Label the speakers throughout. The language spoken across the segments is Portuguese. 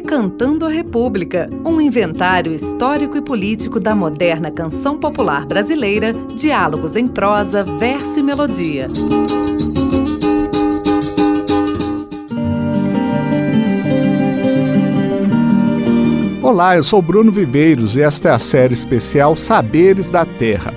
Speaker 1: Decantando a República, um inventário histórico e político da moderna canção popular brasileira, diálogos em prosa, verso e melodia.
Speaker 2: Olá, eu sou Bruno Viveiros e esta é a série especial Saberes da Terra.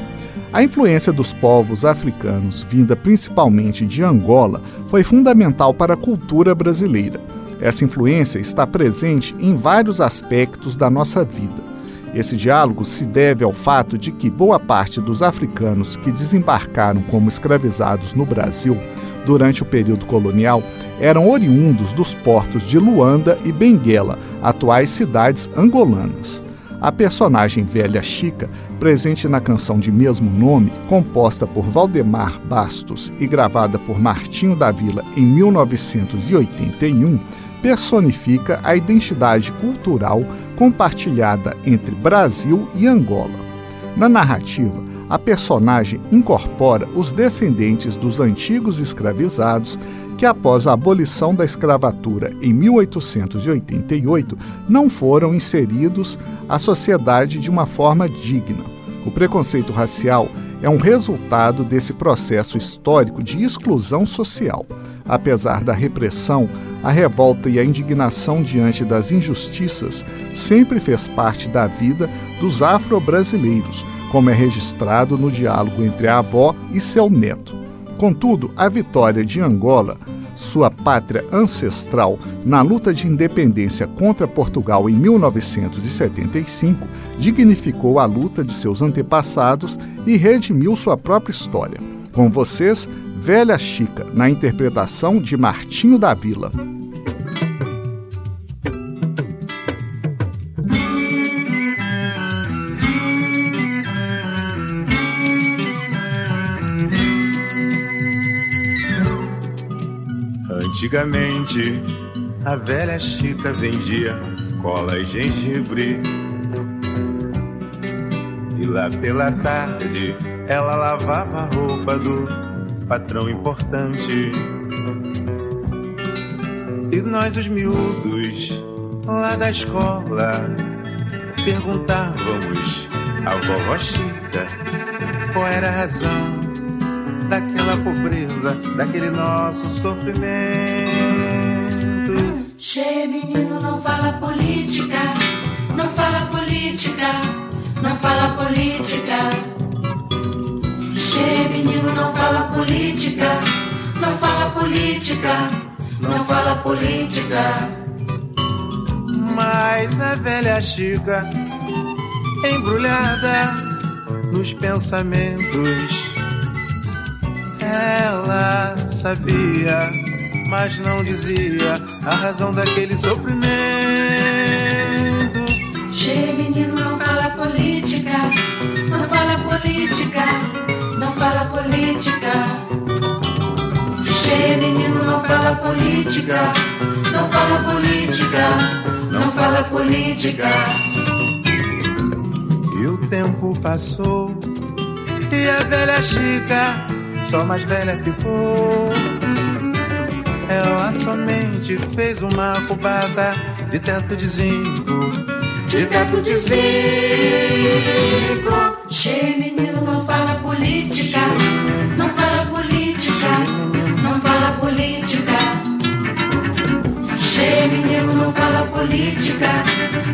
Speaker 2: A influência dos povos africanos, vinda principalmente de Angola, foi fundamental para a cultura brasileira. Essa influência está presente em vários aspectos da nossa vida. Esse diálogo se deve ao fato de que boa parte dos africanos que desembarcaram como escravizados no Brasil durante o período colonial eram oriundos dos portos de Luanda e Benguela, atuais cidades angolanas. A personagem Velha Chica, presente na canção de mesmo nome, composta por Valdemar Bastos e gravada por Martinho da Vila em 1981, personifica a identidade cultural compartilhada entre Brasil e Angola. Na narrativa, a personagem incorpora os descendentes dos antigos escravizados que, após a abolição da escravatura em 1888, não foram inseridos à sociedade de uma forma digna. O preconceito racial é um resultado desse processo histórico de exclusão social. Apesar da repressão, a revolta e a indignação diante das injustiças sempre fez parte da vida dos afro-brasileiros, como é registrado no diálogo entre a avó e seu neto. Contudo, a vitória de Angola sua pátria ancestral, na luta de independência contra Portugal em 1975, dignificou a luta de seus antepassados e redimiu sua própria história. Com vocês, Velha Chica, na interpretação de Martinho da Vila.
Speaker 3: Antigamente, a velha Chica vendia cola e gengibre. E lá pela tarde, ela lavava a roupa do patrão importante. E nós, os miúdos, lá da escola, perguntávamos à vovó Chica qual era a razão daquela pobreza, daquele nosso sofrimento.
Speaker 4: Che, menino, não fala política, não fala política, não fala política. Che, menino, não fala política, não fala política, não fala política.
Speaker 3: Mas a velha Chica, embrulhada nos pensamentos sabia, mas não dizia a razão daquele sofrimento.
Speaker 4: Che, menino, não fala política, não fala política, não fala política. Che, menino, não fala política, não fala política, não fala política.
Speaker 3: E o tempo passou e a velha Chica só mais velha ficou. Ela somente fez uma cubata de teto de zinco, de teto de zinco.
Speaker 4: Che, menino, não fala política, não fala política, não fala política. Che, menino, não fala política,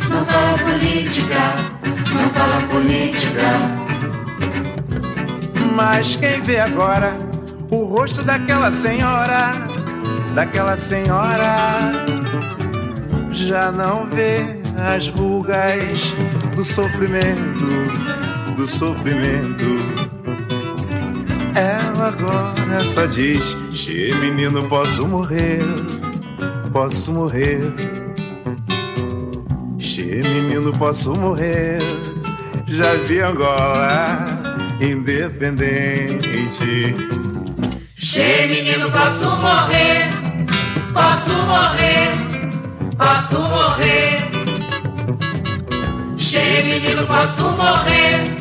Speaker 4: não fala política, não fala política.
Speaker 3: Mas quem vê agora o rosto daquela senhora, daquela senhora, já não vê as rugas do sofrimento, do sofrimento. Ela agora só diz: Che, menino, posso morrer, posso morrer. Che, menino, posso morrer. Já vi Angola independente.
Speaker 4: Che, menino, posso morrer, posso morrer, posso morrer. Che, menino, posso morrer.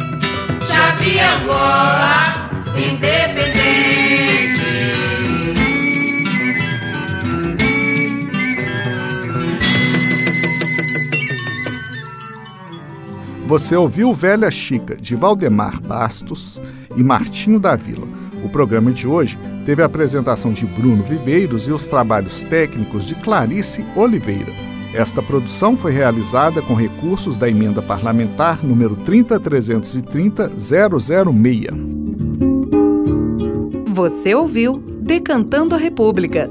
Speaker 4: Já vi Angola independente.
Speaker 2: Você ouviu Velha Chica, de Valdemar Bastos e Martinho da Vila. O programa de hoje teve a apresentação de Bruno Viveiros e os trabalhos técnicos de Clarice Oliveira. Esta produção foi realizada com recursos da emenda parlamentar número 30330-006.
Speaker 1: Você ouviu Decantando a República,